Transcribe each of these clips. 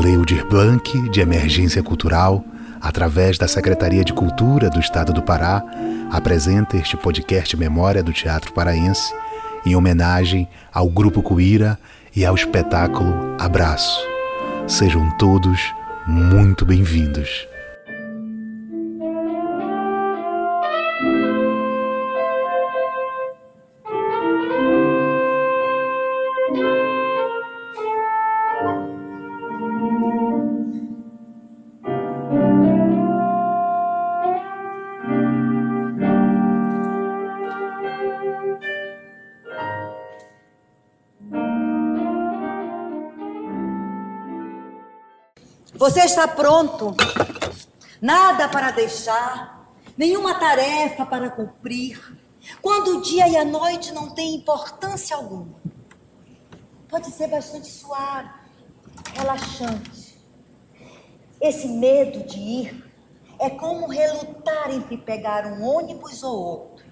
Lei Aldir Blanc de Emergência Cultural, através da Secretaria de Cultura do Estado do Pará, apresenta este podcast Memória do Teatro Paraense em homenagem ao Grupo Cuíra e ao espetáculo Abraço. Sejam todos muito bem-vindos. Você está pronto? Nada para deixar, nenhuma tarefa para cumprir. Quando o dia e a noite não têm importância alguma. Pode ser bastante suave, relaxante. Esse medo de ir é como relutar entre pegar um ônibus ou outro.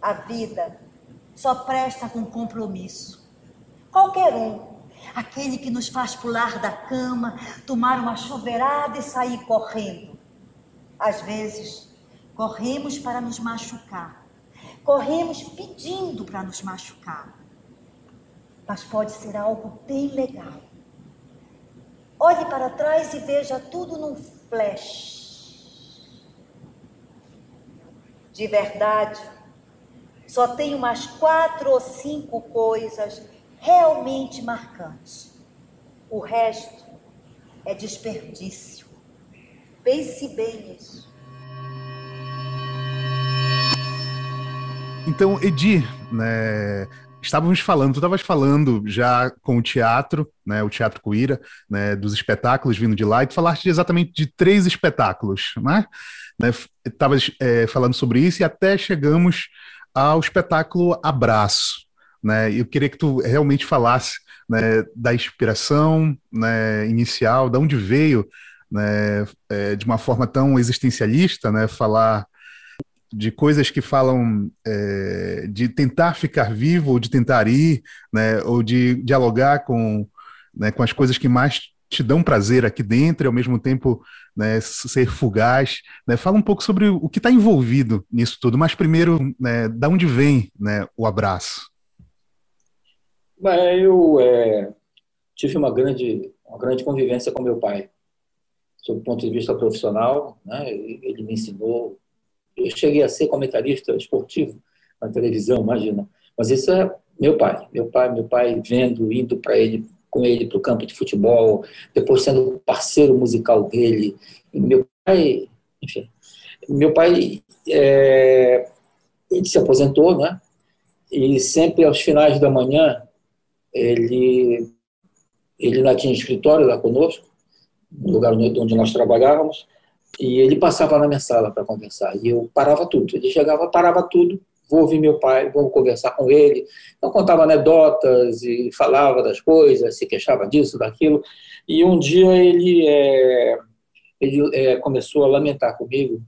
A vida só presta com compromisso. Qualquer um aquele que nos faz pular da cama, tomar uma chuveirada e sair correndo. Às vezes, corremos para nos machucar, corremos pedindo para nos machucar. Mas pode ser algo bem legal. Olhe para trás e veja tudo num flash. De verdade, só tem umas quatro ou cinco coisas realmente marcantes. O resto é desperdício. Pense bem nisso. Então, Edi, né, estávamos falando, tu estavas falando já com o teatro, né, o Teatro Cuíra, né, dos espetáculos vindo de lá, e tu falaste exatamente de três espetáculos, né? Estavas né, é, falando sobre isso e até chegamos ao espetáculo Abraço, né? Eu queria que tu realmente falasse né, da inspiração né, inicial, de onde veio, né, é, de uma forma tão existencialista, né, falar de coisas que falam é, de tentar ficar vivo, ou de tentar ir, né, ou de dialogar com, né, com as coisas que mais te dão prazer aqui dentro e ao mesmo tempo né, ser fugaz. Né? Fala um pouco sobre o que está envolvido nisso tudo, mas primeiro, né, da onde vem né, o abraço? Eu é, tive uma grande, uma grande convivência com meu pai, sob o ponto de vista profissional. Né? Ele me ensinou. Eu cheguei a ser comentarista esportivo na televisão, imagina. Mas isso é meu pai. Meu pai, meu pai vendo, indo para ele com ele para o campo de futebol, depois sendo parceiro musical dele. E meu pai, enfim, meu pai, é, ele se aposentou, né? E sempre aos finais da manhã ele, ele lá tinha escritório lá conosco, no lugar onde nós trabalhávamos, e ele passava na minha sala para conversar. E eu parava tudo. Ele chegava, parava tudo, vou ouvir meu pai, vou conversar com ele. Eu contava anedotas e falava das coisas, se queixava disso, daquilo. E um dia ele, é, ele é, começou a lamentar comigo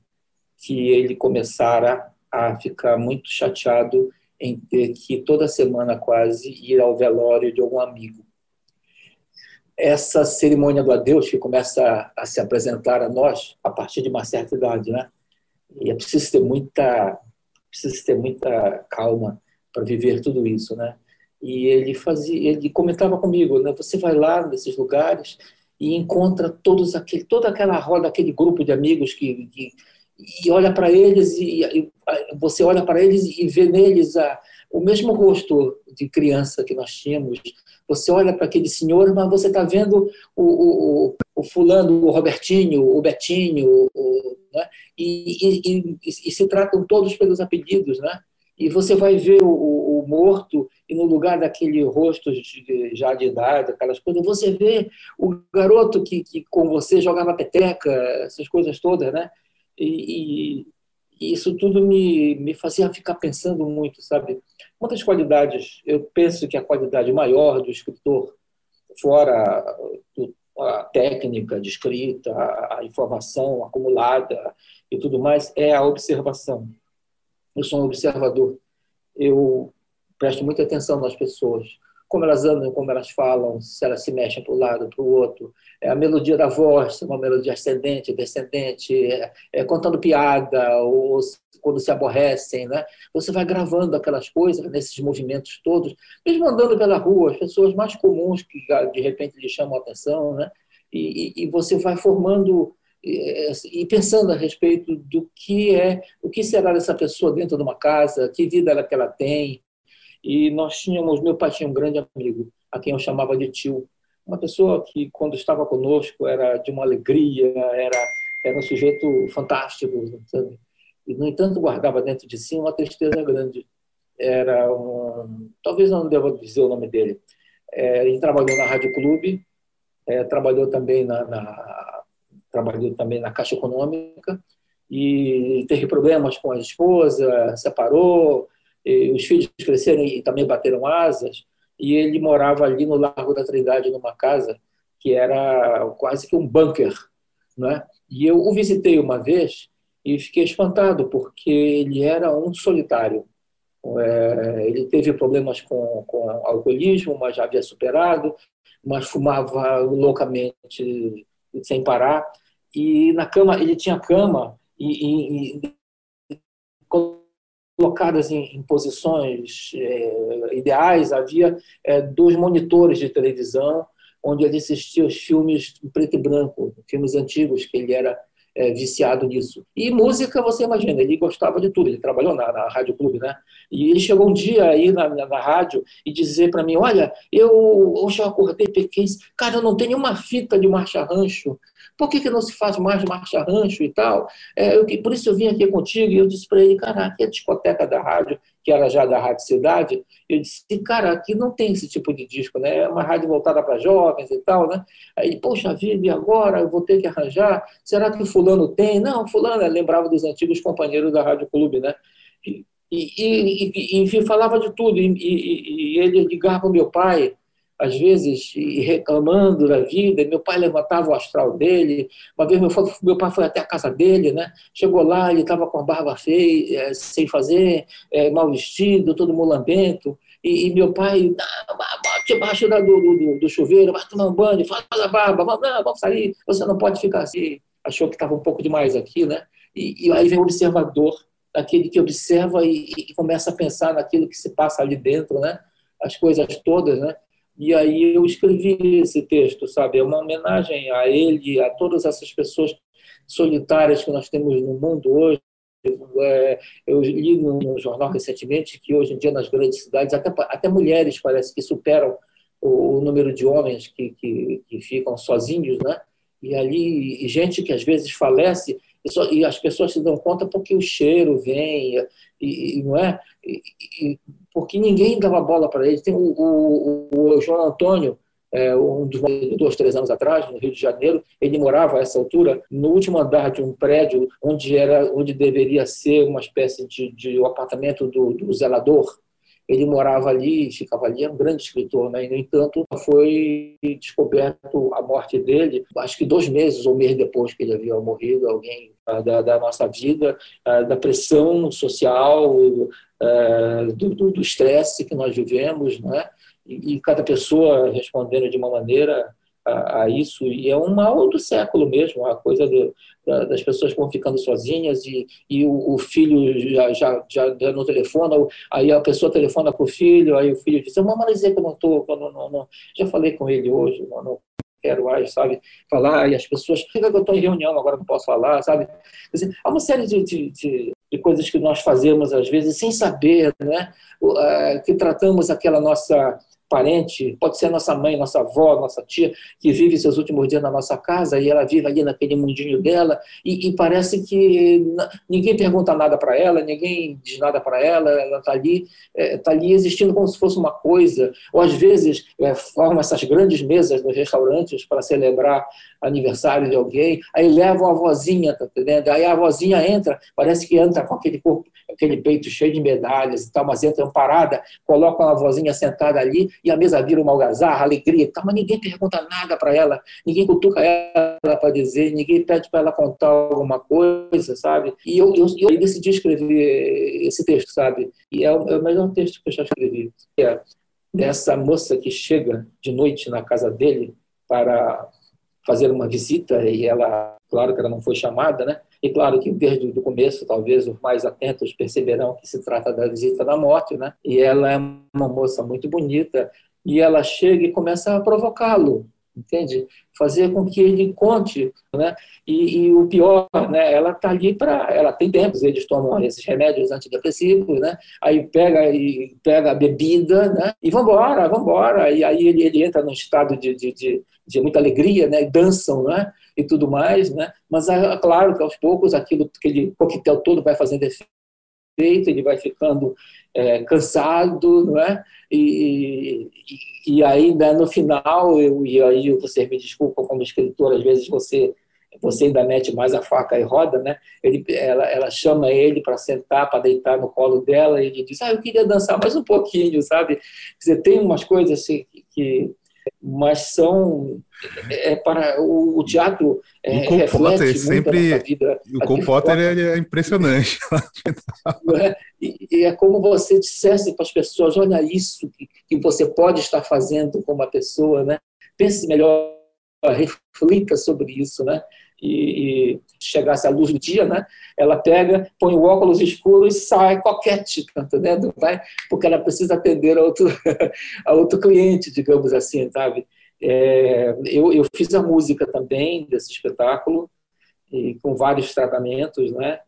que ele começara a ficar muito chateado em ter que toda semana quase ir ao velório de algum amigo. Essa cerimônia do adeus que começa a, se apresentar a nós a partir de uma certa idade, né? E é preciso ter muita, preciso ter muita calma para viver tudo isso, né? E ele fazia, ele comentava comigo, né? Você vai lá nesses lugares e encontra todos aquele, toda aquela roda, aquele grupo de amigos que, que e olha para eles e, e, você olha para eles e vê neles a, o mesmo rosto de criança que nós tínhamos. Você olha para aquele senhor, mas você está vendo o, o, o, fulano, o Robertinho, o Betinho, o, né? e, e, e, se tratam todos pelos apelidos, né? E você vai ver o, morto e no lugar daquele rosto de, já de idade, aquelas coisas, você vê o garoto que, que com você jogava peteca, essas coisas todas, né? E, e, isso tudo me, me fazia ficar pensando muito, sabe? Uma das qualidades, eu penso que a qualidade maior do escritor, fora a técnica de escrita, a informação acumulada e tudo mais, é a observação. Eu sou um observador. Eu presto muita atenção nas pessoas. Como elas andam, como elas falam, se elas se mexem para um lado, para o outro, é a melodia da voz, uma melodia ascendente, descendente, é, é, contando piada, ou quando se aborrecem, né? Você vai gravando aquelas coisas nesses movimentos todos, mesmo andando pela rua, as pessoas mais comuns que de repente lhe chamam a atenção, né? E, e, e você vai formando e pensando a respeito do que é, o que será dessa pessoa dentro de uma casa, que vida ela que ela tem. E nós tínhamos, meu pai tinha um grande amigo, a quem eu chamava de tio, uma pessoa que quando estava conosco era de uma alegria, era era um sujeito fantástico, sabe? E no entanto guardava dentro de si uma tristeza grande. Era um, talvez não deva dizer o nome dele. É, ele trabalhou na Rádio Clube, é, trabalhou também na, na trabalhou também na Caixa Econômica e teve problemas com a esposa, separou, os filhos cresceram e também bateram asas, e ele morava ali no Largo da Trindade, numa casa que era quase que um bunker. Né? E eu o visitei uma vez e fiquei espantado, porque ele era um solitário. É, ele teve problemas com, com alcoolismo, mas já havia superado, mas fumava loucamente sem parar e na cama ele tinha cama e, e, e colocadas em, em posições é, ideais havia é, dois monitores de televisão onde ele assistia os filmes em preto e branco filmes antigos que ele era é, viciado nisso. E música, você imagina, ele gostava de tudo, ele trabalhou na, na Rádio Clube, né? E ele chegou um dia aí na, na, na rádio e dizer para mim: Olha, eu hoje eu acordei pequense, cara, eu não tenho nenhuma fita de marcha rancho. Por que, que não se faz mais marcha rancho e tal? É, eu, por isso eu vim aqui contigo e eu disse para ele: Cara, aqui é a discoteca da rádio, que era já da Rádio Cidade. Eu disse: Cara, aqui não tem esse tipo de disco, né? É uma rádio voltada para jovens e tal, né? Aí, poxa vida, e agora? Eu vou ter que arranjar? Será que o fulano tem? Não, fulano, lembrava dos antigos companheiros da Rádio Clube, né? E, e, e, enfim, falava de tudo. E, ele ligava para meu pai, às vezes, reclamando da vida. Meu pai levantava o astral dele. Uma vez meu, meu pai foi até a casa dele, né? Chegou lá, ele estava com a barba feia, é, sem fazer, é, mal vestido, todo mulambento. E, e meu pai, debaixo do, do, do, chuveiro, vai tomar um banho, faz a barba, vamos, vamos sair, você não pode ficar assim. Achou que estava um pouco demais aqui, né? E, e aí vem o observador aquele que observa e, e, começa a pensar naquilo que se passa ali dentro, né? As coisas todas, né? E aí eu escrevi esse texto, sabe? É uma homenagem a ele, a todas essas pessoas solitárias que nós temos no mundo hoje. É, eu li no jornal recentemente que hoje em dia nas grandes cidades até, até mulheres parece que superam o, o número de homens que, que, que ficam sozinhos, né? E ali e gente que às vezes falece e as pessoas se dão conta porque o cheiro vem, e, e não é? E, e, porque ninguém dava bola para ele. Tem o, o, o João Antônio, é, um dos dois, três anos atrás, no Rio de Janeiro, ele morava a essa altura no último andar de um prédio onde era, onde deveria ser uma espécie de, de um apartamento do, do zelador ele morava ali, ficava ali, é um grande escritor, né? E, no entanto, foi descoberto a morte dele, acho que dois meses ou um mês depois que ele havia morrido, alguém ah, da, da nossa vida, ah, da pressão social, ah, do estresse que nós vivemos, né? E, e cada pessoa respondendo de uma maneira a, a, isso, e é um mal do século mesmo, a coisa do, da, das pessoas vão ficando sozinhas e, e o, o filho já, já, já, já no telefone, aí a pessoa telefona para o filho, aí o filho diz, mamãe dizer que eu não estou, não, não, não, já falei com ele hoje, não, não quero mais, sabe, falar, e as pessoas, que eu estou em reunião, agora não posso falar, sabe? Dizer, há uma série de, de, de, de, coisas que nós fazemos, às vezes, sem saber, né? que tratamos aquela nossa parente, pode ser nossa mãe, nossa avó, nossa tia, que vive seus últimos dias na nossa casa e ela vive ali naquele mundinho dela e, e parece que ninguém pergunta nada para ela, ninguém diz nada para ela, ela está ali, é, tá ali existindo como se fosse uma coisa, ou às vezes é, formam essas grandes mesas nos restaurantes para celebrar aniversário de alguém, aí levam a vozinha, tá entendendo? Aí a vozinha entra, parece que entra com aquele corpo, aquele peito cheio de medalhas e tal, mas entra parada, colocam a vozinha sentada ali e a mesa vira uma algazarra, alegria e tal, mas ninguém pergunta nada para ela, ninguém cutuca ela para dizer, ninguém pede para ela contar alguma coisa, sabe? E eu, eu, eu decidi escrever esse texto, sabe? E é o, é o melhor texto que eu já escrevi. É, dessa moça que chega de noite na casa dele para fazer uma visita e ela, claro que ela não foi chamada, né? E claro que desde o começo, talvez os mais atentos perceberão que se trata da visita da morte, né? E ela é uma moça muito bonita e ela chega e começa a provocá-lo entende? Fazer com que ele conte, né? E, e o pior, né? Ela tá ali para, ela tem tempos, eles tomam esses remédios antidepressivos, né? Aí pega e pega a bebida, né? E vambora, vambora. E aí ele, ele entra num estado de, de, de, de muita alegria, né? E dançam, né? E tudo mais, né? Mas é claro que aos poucos aquilo, aquele coquetel todo vai fazendo efeito ele vai ficando é, cansado, não é? E, e, e aí, né, no final, eu, e aí você me desculpa como escritor, às vezes você você ainda mete mais a faca e roda, né? Ele, ela, ela chama ele para sentar, para deitar no colo dela, e ele diz: Ah, eu queria dançar mais um pouquinho, sabe? Você tem umas coisas assim, que, mas são é, é para o, o teatro é, o Cole Potter sempre vida, o Cole Potter é, é impressionante é? E, e, é como você dissesse para as pessoas olha isso que, que você pode estar fazendo com uma pessoa né? Pense melhor reflita sobre isso né e, e, chegasse a luz do dia, né? Ela pega, põe o óculos escuro e sai coquete, tá entendendo? Vai, porque ela precisa atender a outro, a outro cliente, digamos assim, sabe? É, eu, eu fiz a música também desse espetáculo, e com vários tratamentos, né?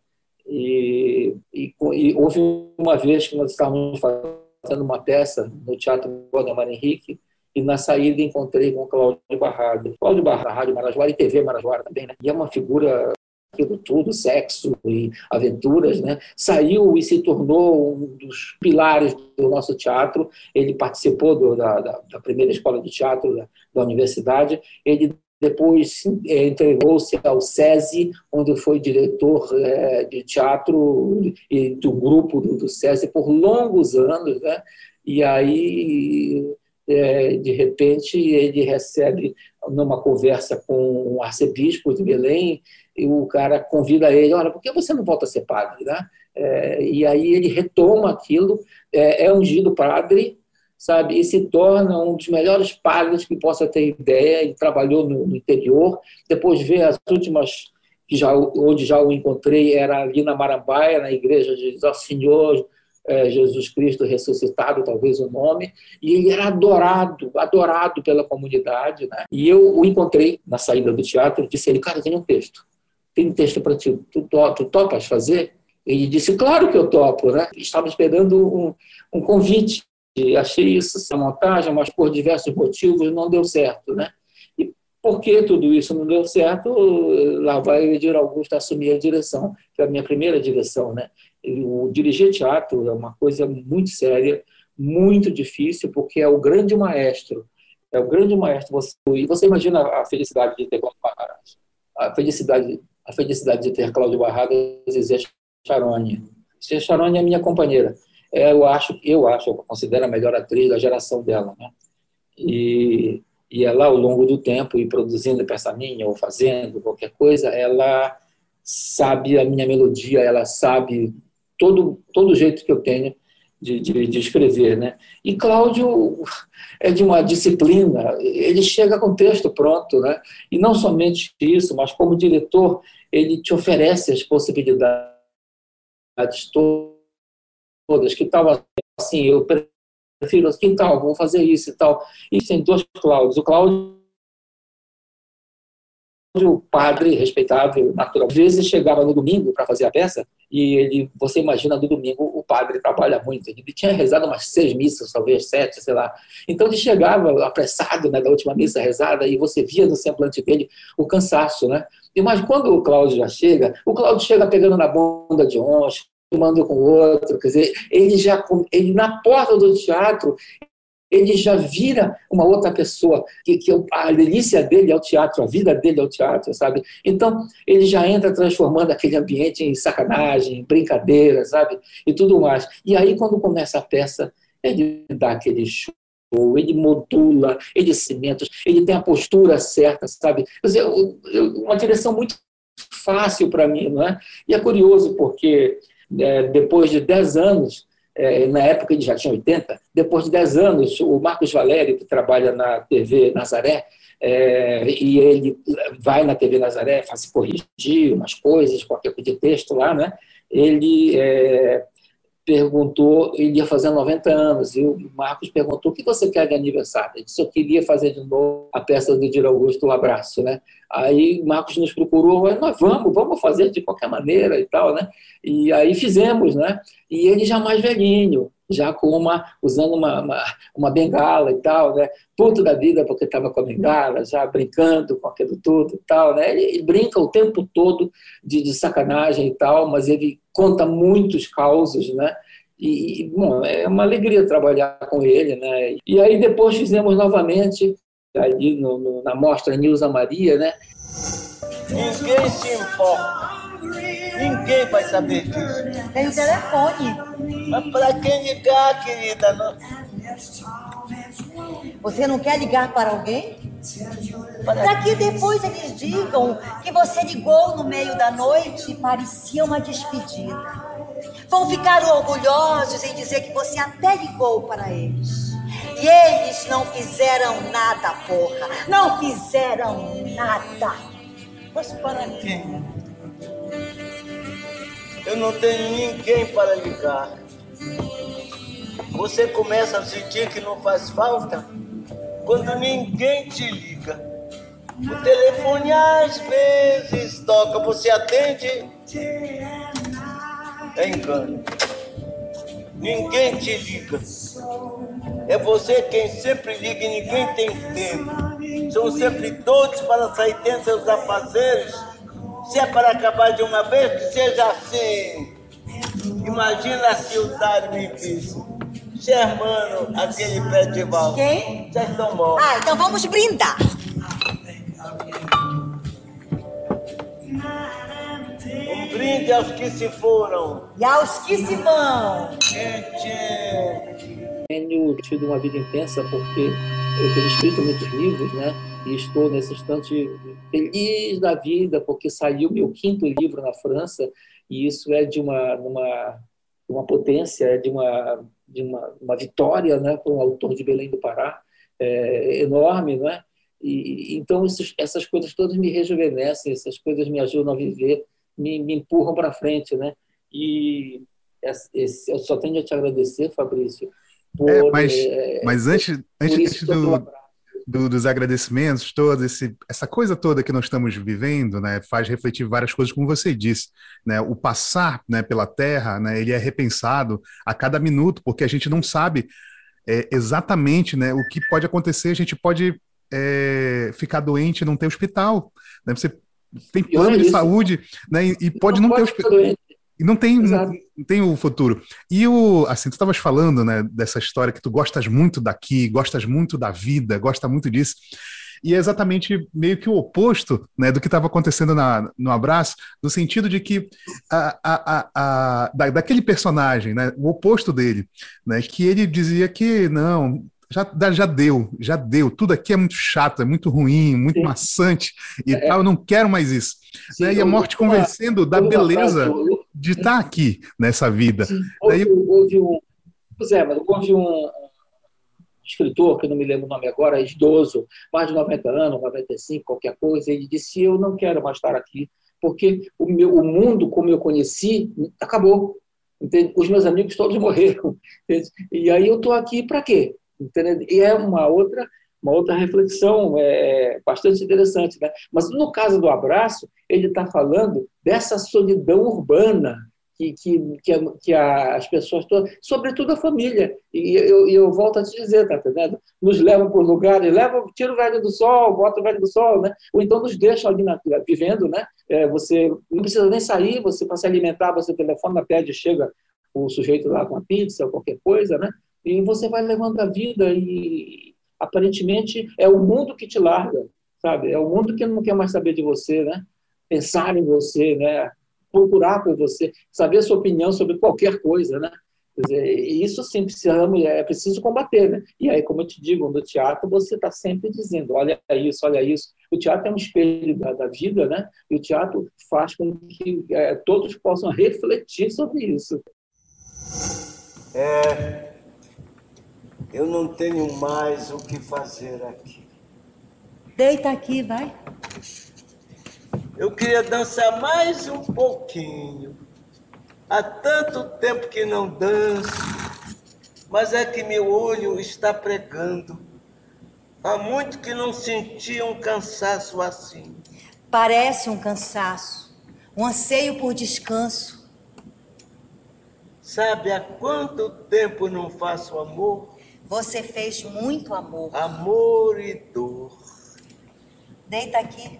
E, e, e, houve uma vez que nós estávamos fazendo uma peça no Teatro Valdemar Henrique, e na saída encontrei com o Cláudio Barrado. Cláudio Barrado, Rádio Marajoara e TV Marajoara também, né? E é uma figura aquilo tudo, sexo e aventuras, né? Saiu e se tornou um dos pilares do nosso teatro. Ele participou do, da, da, primeira escola de teatro da, da universidade. Ele depois é, entregou-se ao SESI, onde foi diretor é, de teatro e do grupo do, do SESI por longos anos, né? E aí é, de repente ele recebe numa conversa com o arcebispo de Belém e o cara convida ele, olha, por que você não volta a ser padre, né? É, e aí ele retoma aquilo, é, é ungido padre, sabe, e se torna um dos melhores padres que possa ter ideia. Ele trabalhou no, no interior, depois vê as últimas que já onde já o encontrei era ali na Marambaia, na igreja de Nosso Senhor é, Jesus Cristo ressuscitado, talvez o nome, e ele era adorado, adorado pela comunidade. Né? E eu o encontrei na saída do teatro e disse ele, cara, tem um texto, tem um texto para ti, tu, tu, topas fazer? Ele disse, claro que eu topo, né? Estava esperando um, um convite, achei isso essa montagem, mas por diversos motivos não deu certo, né? E por que tudo isso não deu certo? Lá vai o Edir Augusto assumir a direção, que é a minha primeira direção, né? O dirigir teatro é uma coisa muito séria, muito difícil, porque é o grande maestro. É o grande maestro. Você, e você imagina a felicidade de ter Cláudio Barradas, a felicidade, a felicidade de ter Cláudio Barradas e Zé Charoni. Zé Charoni é minha companheira. É, eu acho, eu acho, eu considero a melhor atriz da geração dela, né? E, e ela, ao longo do tempo, e produzindo peça minha ou fazendo qualquer coisa, ela sabe a minha melodia, ela sabe todo, todo jeito que eu tenho de, de, de, escrever. Né? E Cláudio é de uma disciplina, ele chega com o texto pronto, né? e não somente isso, mas como diretor, ele te oferece as possibilidades todas, que tal assim, eu prefiro, que tal, vou fazer isso e tal. E tem dois Cláudios, o Cláudio o padre respeitável, natural. Às vezes chegava no domingo para fazer a peça e ele, você imagina no domingo o padre trabalha muito. Ele tinha rezado umas seis missas, talvez sete, sei lá. Então ele chegava apressado né, da última missa rezada e você via no semblante dele o cansaço, né? E mas quando o Cláudio já chega, o Cláudio chega pegando na bunda de uns, tomando com o outro, quer dizer, ele já ele na porta do teatro ele já vira uma outra pessoa, que, que a delícia dele é o teatro, a vida dele é o teatro, sabe? Então, ele já entra transformando aquele ambiente em sacanagem, em brincadeira, sabe? E tudo mais. E aí, quando começa a peça, ele dá aquele show, ele modula, ele cimenta, ele tem a postura certa, sabe? Dizer, uma direção muito fácil para mim, não é? E é curioso porque, é, depois de dez anos, é, na época ele já tinha 80, depois de 10 anos, o Marcos Valério, que trabalha na TV Nazaré, é, e ele vai na TV Nazaré, faz corrigir umas coisas, qualquer coisa de texto lá, né? ele é, perguntou, ele ia fazer 90 anos, e o Marcos perguntou, o que você quer de aniversário? Ele disse, eu queria fazer de novo a peça do Dir Augusto, o abraço, né? Aí Marcos nos procurou, nós vamos, vamos fazer de qualquer maneira e tal, né? E aí fizemos, né? E ele já mais velhinho, já com uma usando uma, uma, uma, bengala e tal, né? Puto da vida porque estava com a bengala, já brincando com aquilo tudo e tal, né? Ele, ele brinca o tempo todo de, de, sacanagem e tal, mas ele conta muitos causos, né? E, bom, é uma alegria trabalhar com ele, né? E aí depois fizemos novamente ali no, no, na mostra Nilza Maria, né? Ninguém se importa Ninguém vai saber disso. Tem o telefone. Mas para quem ligar, querida? Não... Você não quer ligar para alguém? Para que depois eles digam que você ligou no meio da noite e parecia uma despedida. Vão ficar orgulhosos em dizer que você até ligou para eles. E eles não fizeram nada, porra. Não fizeram nada. Mas para quem? Eu não tenho ninguém para ligar. Você começa a sentir que não faz falta quando ninguém te liga. O telefone às vezes toca, você atende. É engano. Ninguém te liga. É você quem sempre liga e ninguém tem tempo. São sempre todos para sair dentro seus afazeres se é para acabar de uma vez, que seja assim. Imagina se o Dário me disse. Germano, aquele pé de val. Quem? Vocês estão mortos. Ah, então vamos brindar. Um brinde aos que se foram. E aos que se vão. Gente. Tenho tido uma vida intensa porque eu tenho escrito muitos livros, né? E estou nesse instante feliz da vida porque saiu meu quinto livro na França e isso é de uma uma, uma potência, é de uma de uma, uma vitória, né, para um autor de Belém do Pará é, enorme, né? E então esses, essas coisas todas me rejuvenescem, essas coisas me ajudam a viver, me, me empurram para frente, né? E esse, eu só tenho a te agradecer, Fabrício. Por, é, mas, é, mas antes, antes, antes do, do, dos agradecimentos, toda essa coisa toda que nós estamos vivendo, né, faz refletir várias coisas, como você disse, né, o passar, né, pela Terra, né, ele é repensado a cada minuto, porque a gente não sabe é, exatamente, né, o que pode acontecer. A gente pode é, ficar doente e não ter hospital, né, você tem plano de saúde, né, e, e pode não, não pode ter hospital. E não tem, não, não, tem o futuro. E o, assim, tu estavas falando, né, dessa história que tu gostas muito daqui, gostas muito da vida, gosta muito disso. E é exatamente meio que o oposto né, do que estava acontecendo na, no abraço, no sentido de que a, a, a, a da, daquele personagem, né, o oposto dele, né, que ele dizia que não, já, já deu, já deu. Tudo aqui é muito chato, é muito ruim, muito Sim. maçante e é. tal. Eu não quero mais isso. Sim, né? E a morte convencendo da beleza de estar tá aqui nessa vida. Houve, houve, um. Pois é, mas houve um escritor, que eu não me lembro o nome agora, idoso, mais de 90 anos, 95, qualquer coisa, ele disse: Eu não quero mais estar aqui, porque o, meu, o mundo como eu conheci acabou. Entende? Os meus amigos todos morreram. Entende? E aí eu estou aqui para quê? E é uma outra, uma outra reflexão é, bastante interessante. Né? Mas no caso do abraço, ele está falando dessa solidão urbana que, que, que, a, que a, as pessoas todas, sobretudo a família, e eu, eu volto a te dizer, tá entendendo? Nos levam por lugares, levam, tira o velho do sol, bota o velho do sol, né? Ou então nos deixam ali na, vivendo, né? É, você não precisa nem sair, você para se alimentar, você telefona, pede, chega o sujeito lá com a pizza qualquer coisa, né? E você vai levando a vida e aparentemente é o mundo que te larga, sabe? É o mundo que não quer mais saber de você, né? Pensar em você, né? Procurar por você, saber a sua opinião sobre qualquer coisa, né? Dizer, isso sim precisamos, é preciso combater, né? E aí, como eu te digo, no teatro você está sempre dizendo, olha isso, olha isso. O teatro é um espelho da, da vida, né? E o teatro faz com que é, todos possam refletir sobre isso. É, eu não tenho mais o que fazer aqui. Deita aqui, vai. Eu queria dançar mais um pouquinho. Há tanto tempo que não danço, mas é que meu olho está pregando. Há muito que não senti um cansaço assim. Parece um cansaço, um anseio por descanso. Sabe há quanto tempo não faço amor? Você fez muito amor. Amor e dor. Deita aqui.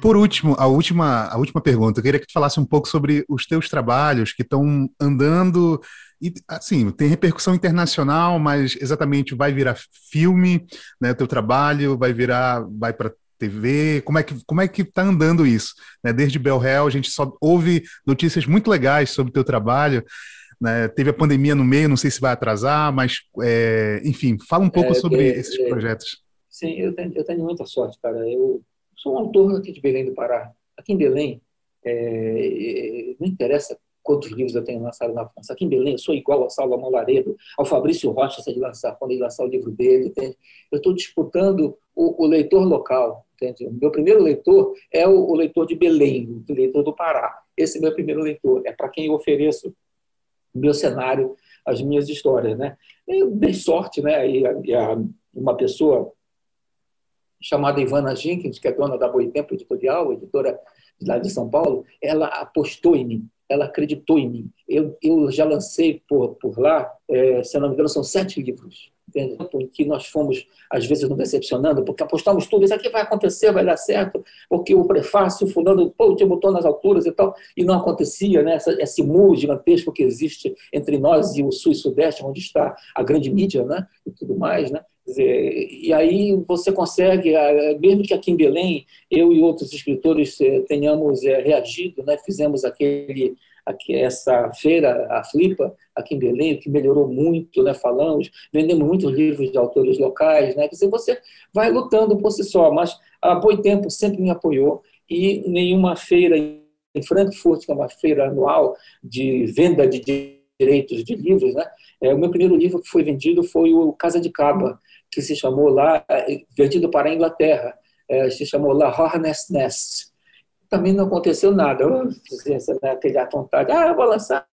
Por último, a última, a última pergunta, eu queria que tu falasse um pouco sobre os teus trabalhos que estão andando e assim, tem repercussão internacional, mas exatamente vai virar filme, né, o teu trabalho vai virar, vai para TV, como é que como é que tá andando isso? Né? Desde Bel Hell, a gente só ouve notícias muito legais sobre o teu trabalho. Né? Teve a pandemia no meio, não sei se vai atrasar, mas é, enfim, fala um pouco é, sobre é, esses é. projetos. Sim, eu tenho, eu tenho muita sorte, cara. Eu sou um autor aqui de Belém do Pará. Aqui em Belém, é, não interessa quantos livros eu tenho lançado na França. Aqui em Belém, eu sou igual ao Salomão Laredo, ao Fabrício Rocha, se ele lançar, quando ele lançar o livro dele. Entende? Eu estou disputando o, o, leitor local. Entende? O meu primeiro leitor é o, o, leitor de Belém, o leitor do Pará. Esse é meu primeiro leitor. É para quem eu ofereço o meu cenário, as minhas histórias. Né? Eu dei sorte, né? e, a, e a, uma pessoa chamada Ivana Jenkins, que é dona da Boitempo Editorial, editora lá de São Paulo, ela apostou em mim, ela acreditou em mim. Eu, eu já lancei por, por lá, é, se não me engano, são sete livros, que nós fomos, às vezes, nos decepcionando, porque apostamos tudo, isso aqui vai acontecer, vai dar certo, porque o prefácio, fulano, pô, te botou nas alturas e tal, e não acontecia, né? Essa, esse muro gigantesco que existe entre nós e o Sul e Sudeste, onde está a grande mídia, né? E tudo mais, né? Dizer, e aí você consegue, mesmo que aqui em Belém, eu e outros escritores eh, tenhamos eh, reagido, né? fizemos aquele, aqui, essa feira, a Flipa, aqui em Belém, que melhorou muito, né? falamos, vendemos muitos livros de autores locais, né? Dizer, você vai lutando por si só, mas a Boitempo sempre me apoiou e nenhuma feira em Frankfurt, que é uma feira anual de venda de direitos de livros, né? É, o meu primeiro livro que foi vendido foi o Casa de Caba, que se chamou lá, vendido para a Inglaterra, é, se chamou lá Hornet's Nest. Também não aconteceu nada. Eu fiz aquele vontade, ah, eu vou lançar.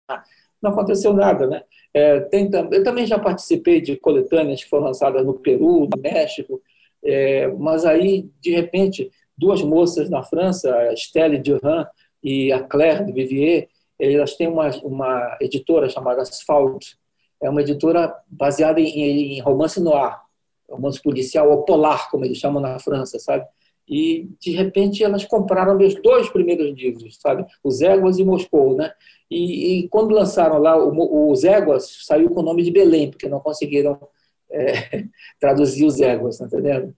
Não aconteceu nada, né? É, tem, eu também já participei de coletâneas que foram lançadas no Peru, no México, é, mas aí, de repente, duas moças na França, a Estelle Durand e a Claire de Vivier, elas têm uma, uma editora chamada Asphalt, é uma editora baseada em, em romance noir, romance policial ou polar, como eles chamam na França, sabe? E, de repente, elas compraram meus dois primeiros livros, sabe? Os Éguas e Moscou, né? E, e quando lançaram lá, o, os Éguas saiu com o nome de Belém, porque não conseguiram é, traduzir os Éguas, tá entendendo?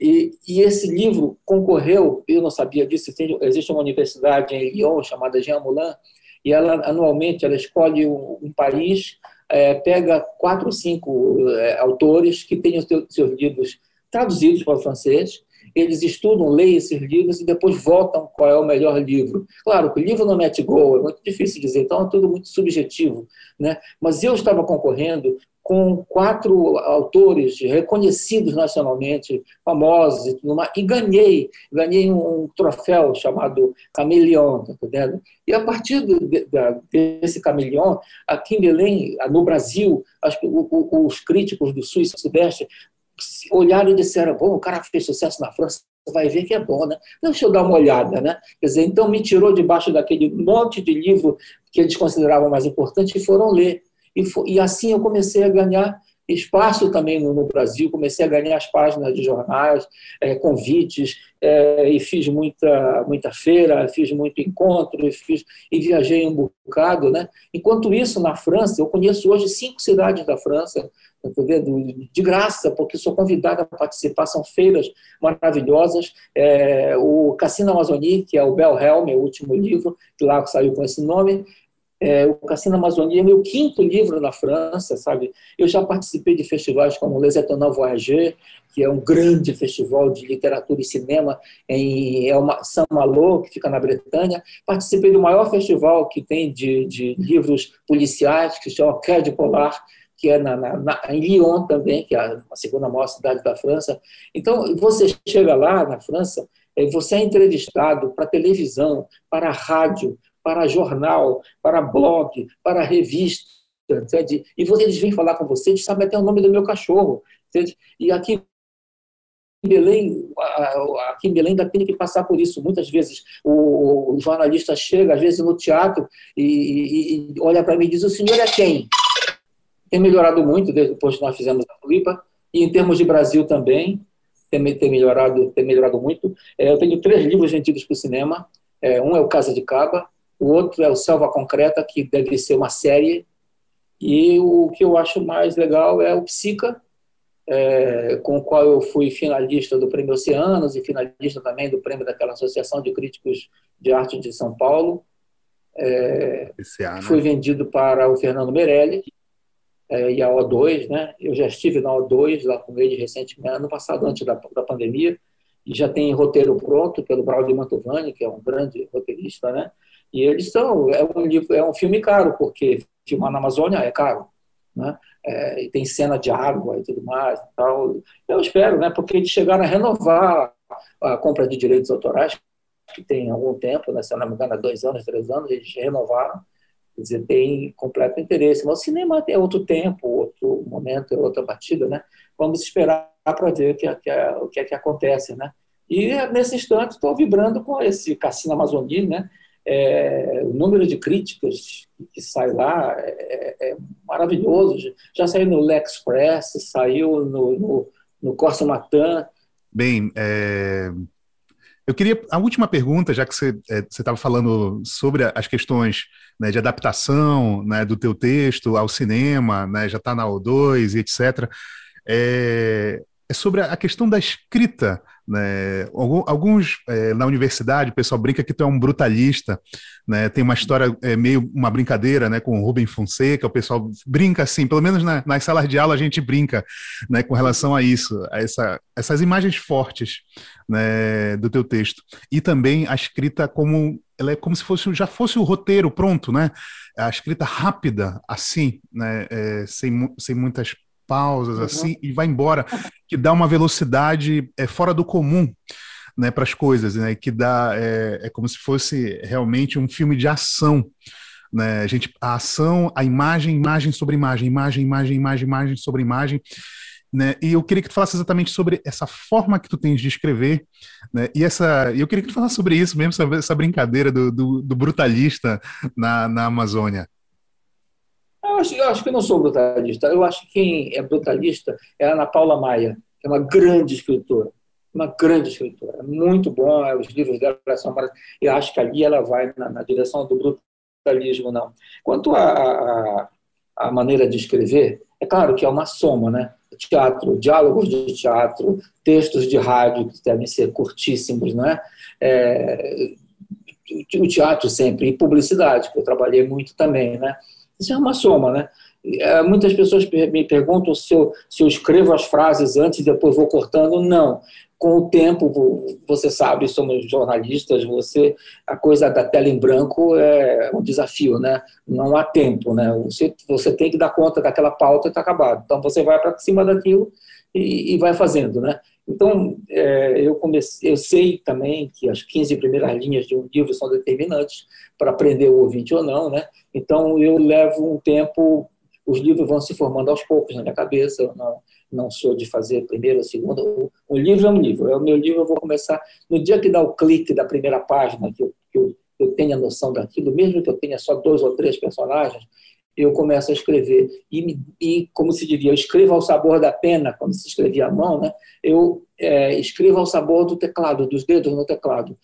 E, e, esse livro concorreu, eu não sabia disso, existe uma universidade em Lyon chamada Jean Moulin, e ela anualmente ela escolhe um, um país é, pega quatro ou cinco é, autores que os seus livros traduzidos para o francês, eles estudam, leem esses livros e depois votam qual é o melhor livro. Claro o livro não mete gol, é muito difícil dizer, então é tudo muito subjetivo. Né? Mas eu estava concorrendo com quatro autores reconhecidos nacionalmente, famosos e tudo mais, e ganhei, ganhei um troféu chamado Cameleon, tá entendendo? E a partir de, de, desse Cameleon, aqui em Belém, no Brasil, as, os críticos do Sul e Sudeste olharam e disseram, bom, o cara fez sucesso na França, vai ver que é bom, né? Deixa eu dar uma olhada, né? Quer dizer, então me tirou debaixo daquele monte de livro que eles consideravam mais importante e foram ler. E, foi, e assim eu comecei a ganhar espaço também no, Brasil, comecei a ganhar as páginas de jornais, é, convites, é, e fiz muita, muita feira, fiz muito encontro, e, fiz, e viajei um bocado. Né? Enquanto isso, na França, eu conheço hoje cinco cidades da França, de graça, porque sou convidada a participar, são feiras maravilhosas. É, o Cassino Amazonie, que é o Bel Helm, é o último livro, que lá saiu com esse nome, É, o Cassino Amazônia é meu quinto livro na França, sabe? Eu já participei de festivais como Les Étonnants Voyageurs, que é um grande festival de literatura e cinema em Saint-Malo, que fica na Bretanha. Participei do maior festival que tem de, de livros policiais, que se chama Quai de Polar, que é na, na, em Lyon também, que é a segunda maior cidade da França. Então, você chega lá na França, você é entrevistado para televisão, para rádio, para jornal, para blog, para revista, entende? e eles vêm falar com você, eles sabem até o nome do meu cachorro. Entende? E aqui em Belém, aqui em Belém ainda tem que passar por isso. Muitas vezes o, jornalista chega, às vezes no teatro, e, e olha para mim e diz: O senhor é quem? Tem melhorado muito depois que nós fizemos a Flipa, e em termos de Brasil também tem, tem, melhorado, tem melhorado muito. É, eu tenho três livros vendidos para o cinema. É, um é o Casa de Caba, o outro é o Selva Concreta, que deve ser uma série, e o que eu acho mais legal é o Psica, é, com o qual eu fui finalista do Prêmio Oceanos e finalista também do prêmio daquela Associação de Críticos de Arte de São Paulo. É? Foi vendido para o Fernando Meirelles, é, e a O2, né? Eu já estive na O2 lá com ele recentemente, ano passado, antes da, da pandemia, e já tem roteiro pronto pelo Braulio Mantovani, que é um grande roteirista, né? E eles são, é um é um filme caro, porque filmar na Amazônia é caro, né? É, e tem cena de água e tudo mais e tal. Eu espero, né? Porque eles chegaram a renovar a compra de direitos autorais, que tem algum tempo, né? Se não me engano, há dois anos, três anos, eles renovaram Quer dizer, tem completo interesse. Mas o cinema é outro tempo, outro momento, é outra partida, né? Vamos esperar para ver o é, que é, o que é que acontece, né? E nesse instante estou vibrando com esse Cassino Amazonino, né? É, o número de críticas que sai lá é, é, maravilhoso. Já saiu no L'Express, saiu no, no, no Corsa Matan. Bem, é, eu queria a última pergunta, já que você é, estava falando sobre as questões né, de adaptação né, do teu texto ao cinema, né, já está na O2 e etc. É, é sobre a questão da escrita né? Alguns é, na universidade, o pessoal brinca que tu é um brutalista, né? Tem uma história é, meio uma brincadeira, né? Com o Rubem Fonseca, o pessoal brinca assim, pelo menos na, nas salas de aula a gente brinca, né? Com relação a isso, a essa, essas imagens fortes, né? Do teu texto e também a escrita como ela é como se fosse já fosse o roteiro pronto, né? A escrita rápida, assim, né? É, sem, sem muitas pausas uhum. assim e vai embora, que dá uma velocidade é, fora do comum né, para as coisas, né, que dá é, é, como se fosse realmente um filme de ação. Né, a, gente, a ação, a imagem, imagem sobre imagem, imagem, imagem, imagem, imagem sobre imagem. Né, e eu queria que tu falasse exatamente sobre essa forma que tu tens de escrever, né, e essa, eu queria que tu falasse sobre isso mesmo, essa, essa brincadeira do, do, do brutalista na, na Amazônia. Eu acho, eu acho que eu não sou brutalista. Eu acho que quem é brutalista é a Ana Paula Maia, que é uma grande escritora. Uma grande escritora. Muito bom, os livros dela são maravilhosos. E acho que ali ela vai na, na direção do brutalismo, não. Quanto à maneira de escrever, é claro que é uma soma, né? Teatro, diálogos de teatro, textos de rádio que devem ser curtíssimos, né? É, o teatro sempre, e publicidade, que eu trabalhei muito também, né? Isso é uma soma, né? É, muitas pessoas me perguntam se eu, se eu escrevo as frases antes e depois vou cortando. Não. Com o tempo, você sabe, somos jornalistas, você a coisa da tela em branco é um desafio, né? Não há tempo, né? Você, você tem que dar conta daquela pauta e está acabado. Então você vai para cima daquilo e, e, vai fazendo, né? Então, é, eu, comecei, eu sei também que as 15 primeiras linhas de um livro são determinantes para aprender o ouvinte ou não, né? Então, eu levo um tempo, os livros vão se formando aos poucos na minha cabeça, eu não, não sou de fazer primeiro ou segundo. O livro é um livro, é o meu livro, eu vou começar. No dia que dá o clique da primeira página, que eu, que eu, eu tenha noção daquilo, mesmo que eu tenha só dois ou três personagens, eu começo a escrever. E, e, como se diria, eu escrevo ao sabor da pena, quando se escrevia à mão, né? eu é, escrevo ao sabor do teclado, dos dedos no teclado.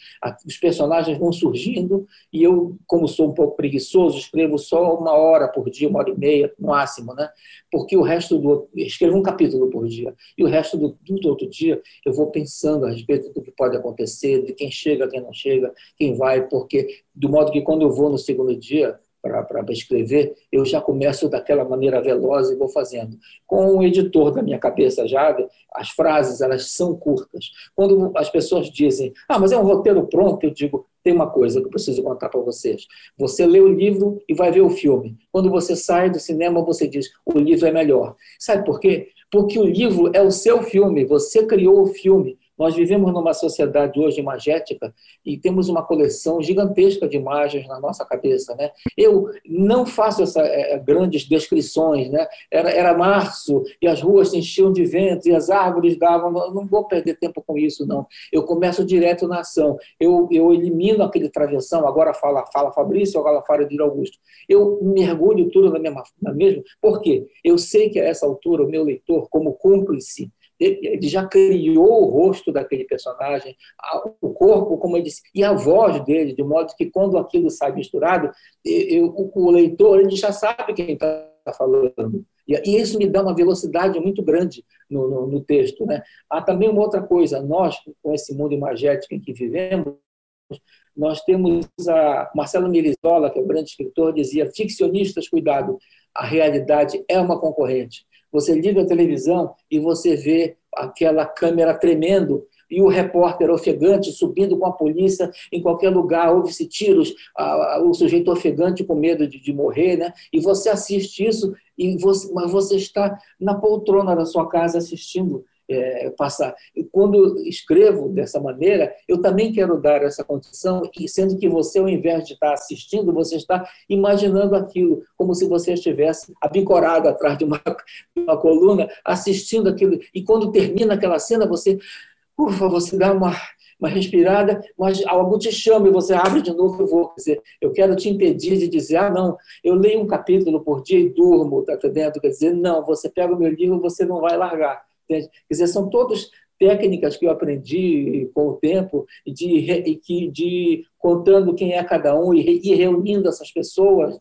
Os personagens vão surgindo e eu, como sou um pouco preguiçoso, escrevo só uma hora por dia, uma hora e meia, no máximo, né? porque o resto do. escrevo um capítulo por dia, e o resto do, do outro dia eu vou pensando a respeito do que pode acontecer, de quem chega, quem não chega, quem vai, porque, do modo que quando eu vou no segundo dia, para escrever, eu já começo daquela maneira veloz e vou fazendo. Com o editor da minha cabeça já, as frases elas são curtas. Quando as pessoas dizem, ah, mas é um roteiro pronto, eu digo, tem uma coisa que eu preciso contar para vocês. Você lê o livro e vai ver o filme. Quando você sai do cinema, você diz, o livro é melhor. Sabe por quê? Porque o livro é o seu filme, você criou o filme. Nós vivemos numa sociedade hoje imagética e temos uma coleção gigantesca de imagens na nossa cabeça. Né? Eu não faço essas é, grandes descrições. Né? Era, era março e as ruas se enchiam de vento e as árvores davam. Não vou perder tempo com isso, não. Eu começo direto na ação. Eu, eu elimino aquele travessão, agora fala, fala Fabrício, agora fala de Augusto. Eu mergulho tudo na mesma, na mesma. Por quê? Eu sei que a essa altura o meu leitor, como cúmplice, ele já criou o rosto daquele personagem, o corpo, como ele disse, e a voz dele, de modo que quando aquilo sai misturado, eu, o leitor ele já sabe quem está falando. E isso me dá uma velocidade muito grande no, no, no, texto. Né? Há também uma outra coisa, nós, com esse mundo imagético em que vivemos, nós temos a Marcelo Mirizola, que é o grande escritor, dizia: ficcionistas, cuidado, a realidade é uma concorrente. Você liga a televisão e você vê aquela câmera tremendo e o repórter ofegante subindo com a polícia em qualquer lugar, houve-se tiros, o sujeito ofegante com medo de, de, morrer, né? e você assiste isso, e você, mas você está na poltrona da sua casa assistindo é, passar. Quando escrevo dessa maneira, eu também quero dar essa condição, sendo que você, ao invés de estar assistindo, você está imaginando aquilo, como se você estivesse abicorado atrás de uma, uma coluna, assistindo aquilo. E quando termina aquela cena, você, ufa, você dá uma, uma respirada, mas algo te chama e você abre de novo e vou. Dizer, eu quero te impedir de dizer, ah, não, eu leio um capítulo por dia e durmo, tá dentro. Quer dizer, não, você pega o meu livro você não vai largar Quer dizer, são todas técnicas que eu aprendi com o tempo de, de, de contando quem é cada um e, e reunindo essas pessoas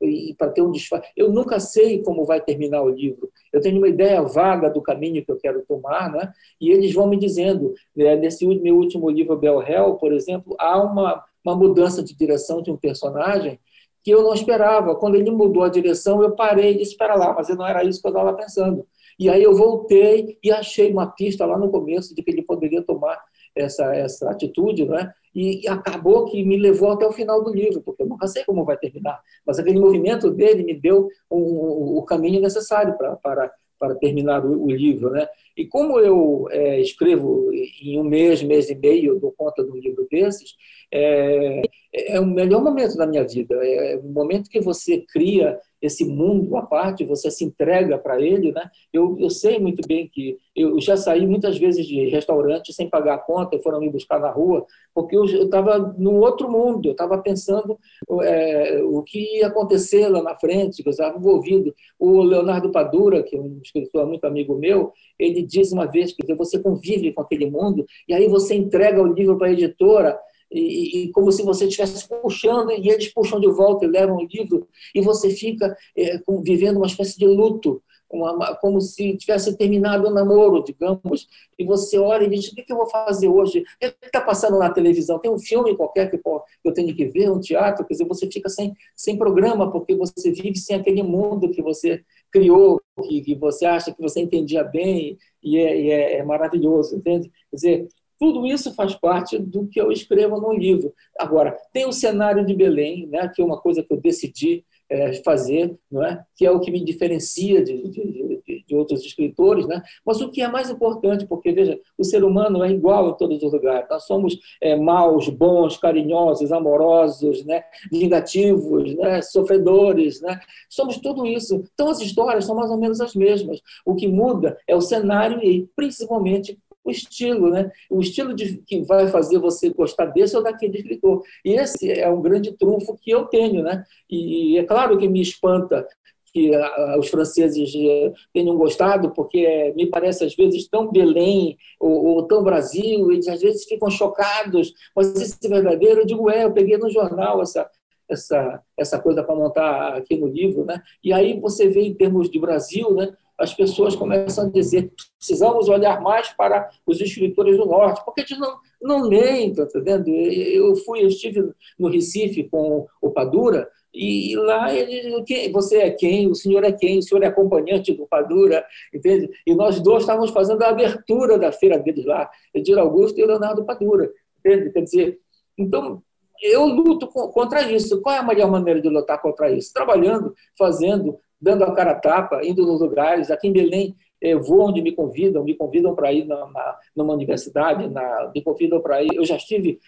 e, para ter um disfarce. Eu nunca sei como vai terminar o livro. Eu tenho uma ideia vaga do caminho que eu quero tomar, né? e eles vão me dizendo. Né? Nesse meu último livro, Bel Hell, por exemplo, há uma, uma mudança de direção de um personagem que eu não esperava. Quando ele mudou a direção, eu parei e disse, espera lá, mas não era isso que eu estava pensando. E aí eu voltei e achei uma pista lá no começo de que ele poderia tomar essa, essa atitude, né? e acabou que me levou até o final do livro, porque eu nunca sei como vai terminar, mas aquele movimento dele me deu um, o caminho necessário para, para, para terminar o, o livro. Né? E como eu é, escrevo em um mês, mês e meio, eu dou conta de um livro desses, é, é o melhor momento da minha vida. É o momento que você cria esse mundo à parte, você se entrega para ele, né? Eu, eu sei muito bem que eu já saí muitas vezes de restaurante sem pagar a conta e foram me buscar na rua, porque eu estava num outro mundo, eu estava pensando é, o que ia acontecer lá na frente, que eu estava envolvido. O Leonardo Padura, que é um escritor muito amigo meu, ele diz uma vez que você convive com aquele mundo e aí você entrega o livro para a editora e, e, como se você estivesse puxando, e eles puxam de volta e levam o livro, e você fica é, com, vivendo uma espécie de luto, uma, como se tivesse terminado o namoro, digamos, e você olha e diz: o que, que eu vou fazer hoje? O que está passando na televisão? Tem um filme qualquer que eu tenho que ver, um teatro? Quer dizer, você fica sem, sem programa, porque você vive sem aquele mundo que você criou, que, que você acha que você entendia bem, e é, e é, é maravilhoso, entende? Quer dizer, tudo isso faz parte do que eu escrevo no livro. Agora, tem o cenário de Belém, né, que é uma coisa que eu decidi é, fazer, não é? que é o que me diferencia de, de, de, de, outros escritores, né? mas o que é mais importante, porque, veja, o ser humano é igual em todos os lugares. Nós somos é, maus, bons, carinhosos, amorosos, né? vingativos, né? sofredores, né? somos tudo isso. Então, as histórias são mais ou menos as mesmas. O que muda é o cenário e, principalmente, o estilo, né? O estilo de, que vai fazer você gostar desse ou daquele escritor. E esse é um grande trunfo que eu tenho, né? E é claro que me espanta que os franceses eh, tenham gostado, porque me parece às vezes tão Belém ou, ou, tão Brasil, eles às vezes ficam chocados, mas isso é verdadeiro. Eu digo, é, eu peguei no jornal essa, essa, essa coisa para montar aqui no livro, né? E aí você vê em termos de Brasil, né? As pessoas começam a dizer precisamos olhar mais para os escritores do Norte, porque eles não, não leem, está entendendo? Eu fui, eu estive no Recife com o Padura, E lá ele, você é quem? O senhor é quem? O senhor é acompanhante do Padura, entende? E nós dois estávamos fazendo a abertura da feira deles lá, Edir Augusto e Leonardo Padura, entende? Quer dizer, então eu luto contra isso. Qual é a melhor maneira de lutar contra isso? Trabalhando, fazendo, dando a cara a tapa, indo nos lugares. Aqui em Belém, eu vou onde me convidam, me convidam para ir na, na, numa universidade, na, me convidam para ir. Eu já estive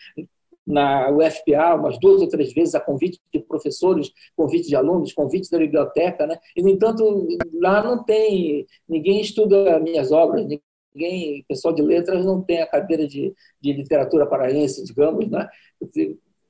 na UFPA umas duas ou três vezes a convite de professores, convite de alunos, convite da biblioteca, né? E no entanto lá não tem ninguém estuda minhas obras, ninguém, pessoal de letras não tem a cadeira de, de literatura paraense, digamos, né?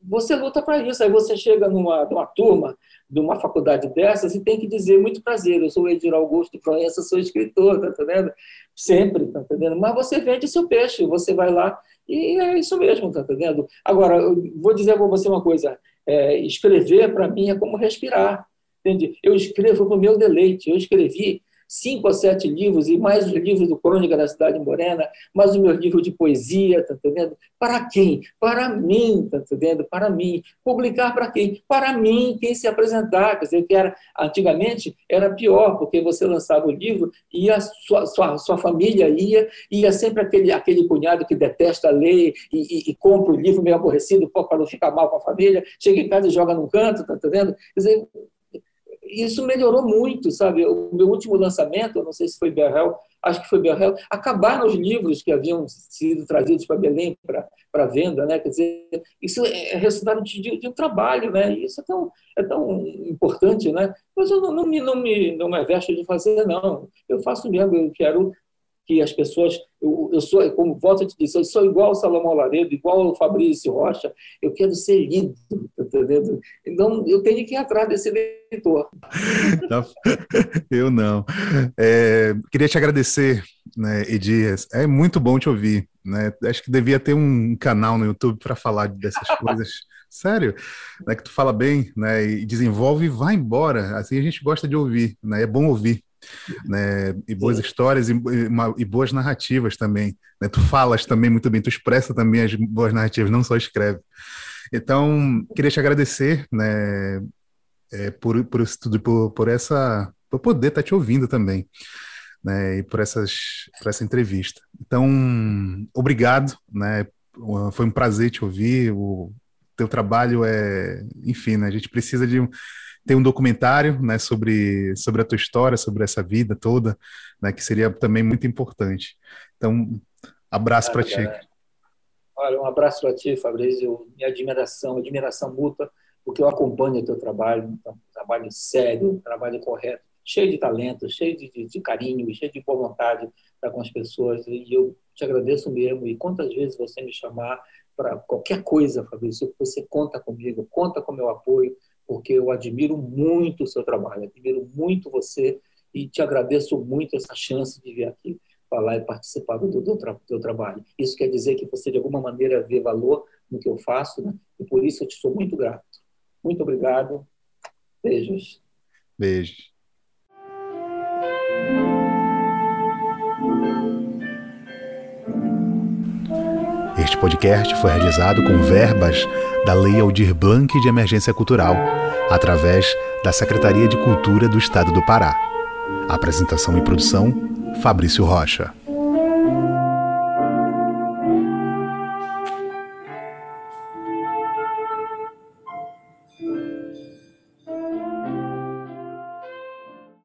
Você luta para isso, aí você chega numa, numa turma de uma faculdade dessas e tem que dizer muito prazer, eu sou o Edir Augusto Proença, sou escritor, tá entendendo? Sempre, tá entendendo? Mas você vende seu peixe, você vai lá e é isso mesmo, tá entendendo? Agora, eu vou dizer para você uma coisa: é, escrever para mim é como respirar, entende? Eu escrevo para o meu deleite. Eu escrevi cinco ou sete livros, e mais os livros do Crônica da Cidade Morena, mais o meu livro de poesia, tá entendendo? Para quem? Para mim, tá entendendo? Para mim. Publicar para quem? Para mim, quem se apresentar. Quer dizer, que era, antigamente era pior, porque você lançava o livro e a sua, sua, sua família ia, ia sempre aquele, aquele cunhado que detesta ler e, e, e compra o livro meio aborrecido para não ficar mal com a família, chega em casa e joga num canto, tá entendendo? Quer dizer, isso melhorou muito, sabe? O meu último lançamento, não sei se foi Berrel, acho que foi Berrel, acabaram os livros que haviam sido trazidos para Belém para venda, né? Quer dizer, isso é resultado de, de, um trabalho, né? E isso é tão, é tão importante, né? Mas eu não, não, me, não, me, não me de fazer, não. Eu faço mesmo, eu quero que as pessoas. Eu, eu sou, como volto a te dizer, eu sou igual ao Salomão Laredo, igual ao Fabrício Rocha, eu quero ser lido, entendeu? Então, eu tenho que ir atrás desse leitor. Eu não. É, queria te agradecer, né, Edias. É muito bom te ouvir. Né? Acho que devia ter um canal no YouTube para falar dessas coisas. Sério, né, que tu fala bem, né, e desenvolve e vai embora. Assim a gente gosta de ouvir, né? É bom ouvir né? E boas Sim. histórias e, e, e, boas narrativas também. Né? Tu falas também muito bem, tu expressa também as boas narrativas, não só escreve. Então, queria te agradecer, né? É, por, por isso tudo, por, por essa, por poder estar te ouvindo também. Né, e por, essas, por essa entrevista. Então, obrigado, né? Foi um prazer te ouvir. O teu trabalho é, enfim, né, a gente precisa de tem um documentário né, sobre, sobre a tua história, sobre essa vida toda, né, que seria também muito importante. Então, abraço para ti. Olha, um abraço para ti, Fabrício. Minha admiração, admiração mútua, porque eu acompanho o teu trabalho, um trabalho sério, trabalho correto, cheio de talento, cheio de, de, de carinho, cheio de boa vontade para com as pessoas. E eu te agradeço mesmo. E quantas vezes você me chamar para qualquer coisa, Fabrício, você conta comigo, conta com meu apoio porque eu admiro muito o seu trabalho, admiro muito você e te agradeço muito essa chance de vir aqui falar e participar do, do, do teu trabalho. Isso quer dizer que você, de alguma maneira, vê valor no que eu faço, né? e por isso eu te sou muito grato. Muito obrigado. Beijos. Beijos. Este podcast foi realizado com verbas da Lei Aldir Blanc de Emergência Cultural, através da Secretaria de Cultura do Estado do Pará. Apresentação e produção: Fabrício Rocha.